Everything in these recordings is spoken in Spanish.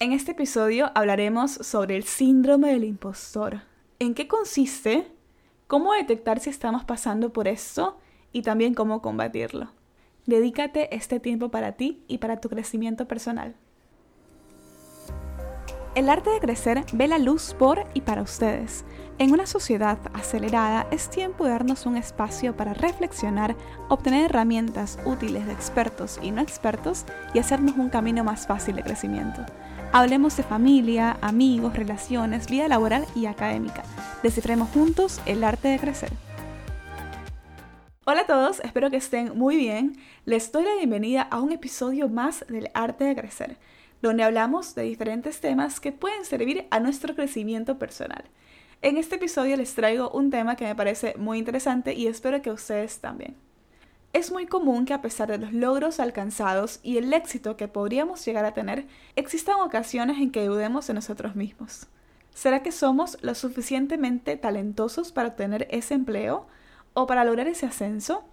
En este episodio hablaremos sobre el síndrome del impostor. ¿En qué consiste? ¿Cómo detectar si estamos pasando por esto? Y también cómo combatirlo. Dedícate este tiempo para ti y para tu crecimiento personal. El arte de crecer ve la luz por y para ustedes. En una sociedad acelerada es tiempo de darnos un espacio para reflexionar, obtener herramientas útiles de expertos y no expertos y hacernos un camino más fácil de crecimiento. Hablemos de familia, amigos, relaciones, vida laboral y académica. Descifremos juntos el arte de crecer. Hola a todos, espero que estén muy bien. Les doy la bienvenida a un episodio más del arte de crecer, donde hablamos de diferentes temas que pueden servir a nuestro crecimiento personal. En este episodio les traigo un tema que me parece muy interesante y espero que ustedes también. Es muy común que a pesar de los logros alcanzados y el éxito que podríamos llegar a tener, existan ocasiones en que dudemos de nosotros mismos. ¿Será que somos lo suficientemente talentosos para obtener ese empleo o para lograr ese ascenso?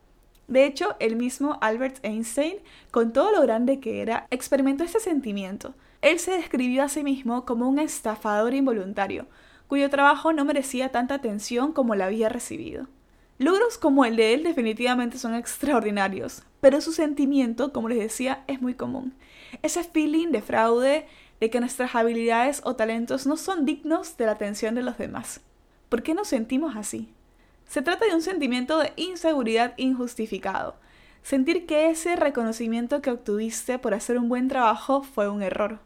De hecho, el mismo Albert Einstein, con todo lo grande que era, experimentó este sentimiento. Él se describió a sí mismo como un estafador involuntario, cuyo trabajo no merecía tanta atención como la había recibido. Logros como el de él definitivamente son extraordinarios, pero su sentimiento, como les decía, es muy común. Ese feeling de fraude, de que nuestras habilidades o talentos no son dignos de la atención de los demás. ¿Por qué nos sentimos así? Se trata de un sentimiento de inseguridad injustificado. Sentir que ese reconocimiento que obtuviste por hacer un buen trabajo fue un error.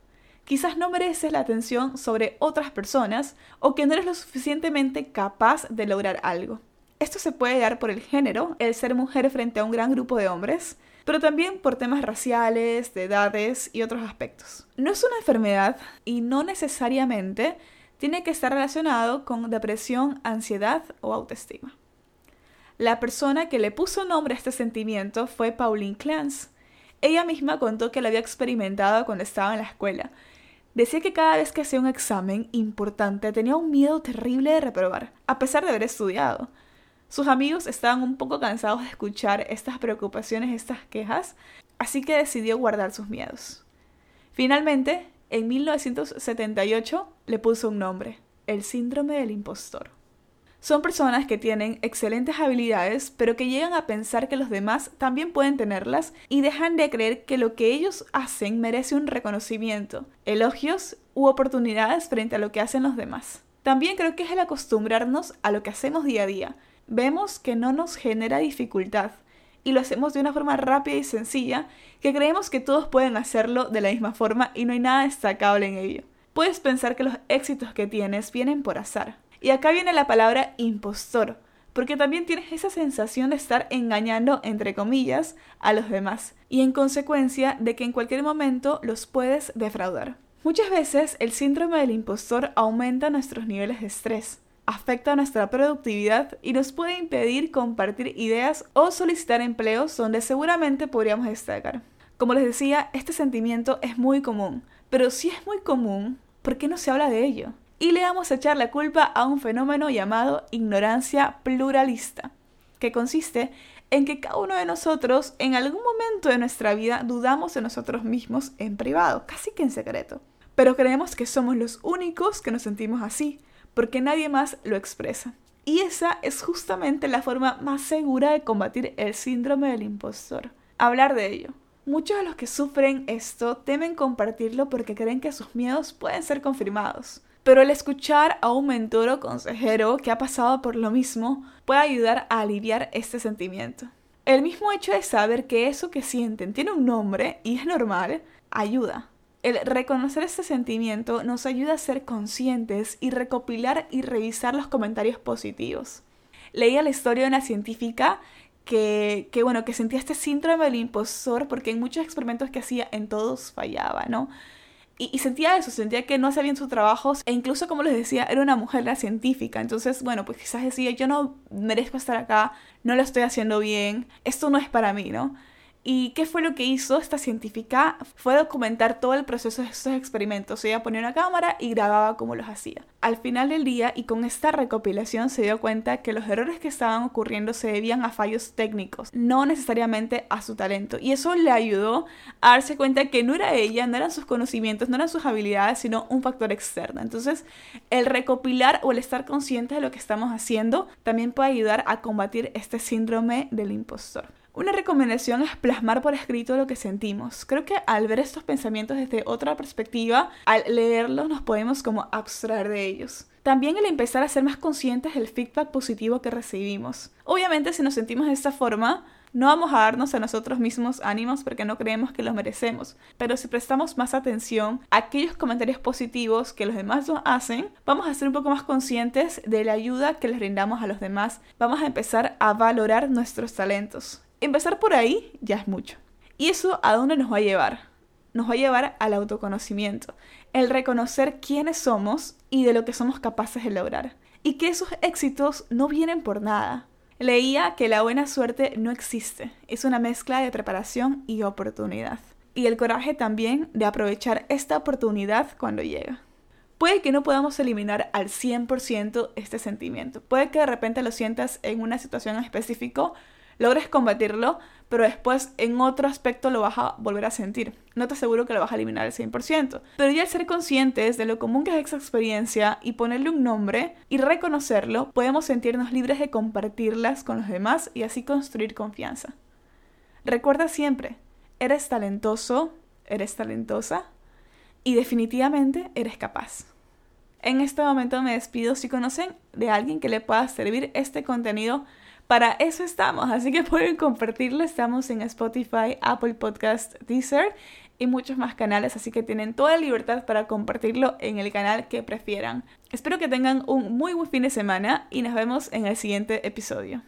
Quizás no mereces la atención sobre otras personas o que no eres lo suficientemente capaz de lograr algo. Esto se puede dar por el género, el ser mujer frente a un gran grupo de hombres, pero también por temas raciales, de edades y otros aspectos. No es una enfermedad y no necesariamente tiene que estar relacionado con depresión, ansiedad o autoestima. La persona que le puso nombre a este sentimiento fue Pauline Clance. Ella misma contó que lo había experimentado cuando estaba en la escuela. Decía que cada vez que hacía un examen importante tenía un miedo terrible de reprobar, a pesar de haber estudiado. Sus amigos estaban un poco cansados de escuchar estas preocupaciones, estas quejas, así que decidió guardar sus miedos. Finalmente, en 1978 le puso un nombre, el síndrome del impostor. Son personas que tienen excelentes habilidades, pero que llegan a pensar que los demás también pueden tenerlas y dejan de creer que lo que ellos hacen merece un reconocimiento, elogios u oportunidades frente a lo que hacen los demás. También creo que es el acostumbrarnos a lo que hacemos día a día, vemos que no nos genera dificultad y lo hacemos de una forma rápida y sencilla que creemos que todos pueden hacerlo de la misma forma y no hay nada destacable en ello. Puedes pensar que los éxitos que tienes vienen por azar. Y acá viene la palabra impostor, porque también tienes esa sensación de estar engañando, entre comillas, a los demás, y en consecuencia de que en cualquier momento los puedes defraudar. Muchas veces el síndrome del impostor aumenta nuestros niveles de estrés afecta nuestra productividad y nos puede impedir compartir ideas o solicitar empleos donde seguramente podríamos destacar. Como les decía, este sentimiento es muy común, pero si es muy común, ¿por qué no se habla de ello? Y le vamos a echar la culpa a un fenómeno llamado ignorancia pluralista, que consiste en que cada uno de nosotros en algún momento de nuestra vida dudamos de nosotros mismos en privado, casi que en secreto. Pero creemos que somos los únicos que nos sentimos así, porque nadie más lo expresa. Y esa es justamente la forma más segura de combatir el síndrome del impostor. Hablar de ello. Muchos de los que sufren esto temen compartirlo porque creen que sus miedos pueden ser confirmados. Pero el escuchar a un mentor o consejero que ha pasado por lo mismo puede ayudar a aliviar este sentimiento. El mismo hecho de saber que eso que sienten tiene un nombre y es normal, ayuda. El reconocer este sentimiento nos ayuda a ser conscientes y recopilar y revisar los comentarios positivos. Leía la historia de una científica que, que, bueno, que sentía este síndrome del impostor porque en muchos experimentos que hacía en todos fallaba, ¿no? Y, sentía eso, sentía que no hacía bien sus trabajos e incluso, como les decía, era una mujer la científica. Entonces, bueno, pues quizás decía, yo no merezco estar acá, no lo estoy haciendo bien, esto no es para mí, ¿no? ¿Y qué fue lo que hizo esta científica? Fue documentar todo el proceso de estos experimentos. Ella ponía una cámara y grababa cómo los hacía. Al final del día y con esta recopilación se dio cuenta que los errores que estaban ocurriendo se debían a fallos técnicos, no necesariamente a su talento. Y eso le ayudó a darse cuenta que no era ella, no eran sus conocimientos, no eran sus habilidades, sino un factor externo. Entonces, el recopilar o el estar consciente de lo que estamos haciendo también puede ayudar a combatir este síndrome del impostor. Una recomendación es plasmar por escrito lo que sentimos. Creo que al ver estos pensamientos desde otra perspectiva, al leerlos nos podemos como abstraer de ellos. También el empezar a ser más conscientes del feedback positivo que recibimos. Obviamente si nos sentimos de esta forma, no vamos a darnos a nosotros mismos ánimos porque no creemos que los merecemos, pero si prestamos más atención a aquellos comentarios positivos que los demás nos hacen, vamos a ser un poco más conscientes de la ayuda que les brindamos a los demás, vamos a empezar a valorar nuestros talentos. Empezar por ahí ya es mucho. ¿Y eso a dónde nos va a llevar? Nos va a llevar al autoconocimiento, el reconocer quiénes somos y de lo que somos capaces de lograr. Y que esos éxitos no vienen por nada. Leía que la buena suerte no existe, es una mezcla de preparación y oportunidad. Y el coraje también de aprovechar esta oportunidad cuando llega. Puede que no podamos eliminar al 100% este sentimiento. Puede que de repente lo sientas en una situación específica, logres combatirlo, pero después en otro aspecto lo vas a volver a sentir. No te aseguro que lo vas a eliminar al 100%, pero ya al ser conscientes de lo común que es esa experiencia y ponerle un nombre y reconocerlo, podemos sentirnos libres de compartirlas con los demás y así construir confianza. Recuerda siempre, eres talentoso, eres talentosa y definitivamente eres capaz. En este momento me despido. Si conocen de alguien que le pueda servir este contenido, para eso estamos, así que pueden compartirlo. Estamos en Spotify, Apple Podcast, Deezer y muchos más canales, así que tienen toda la libertad para compartirlo en el canal que prefieran. Espero que tengan un muy buen fin de semana y nos vemos en el siguiente episodio.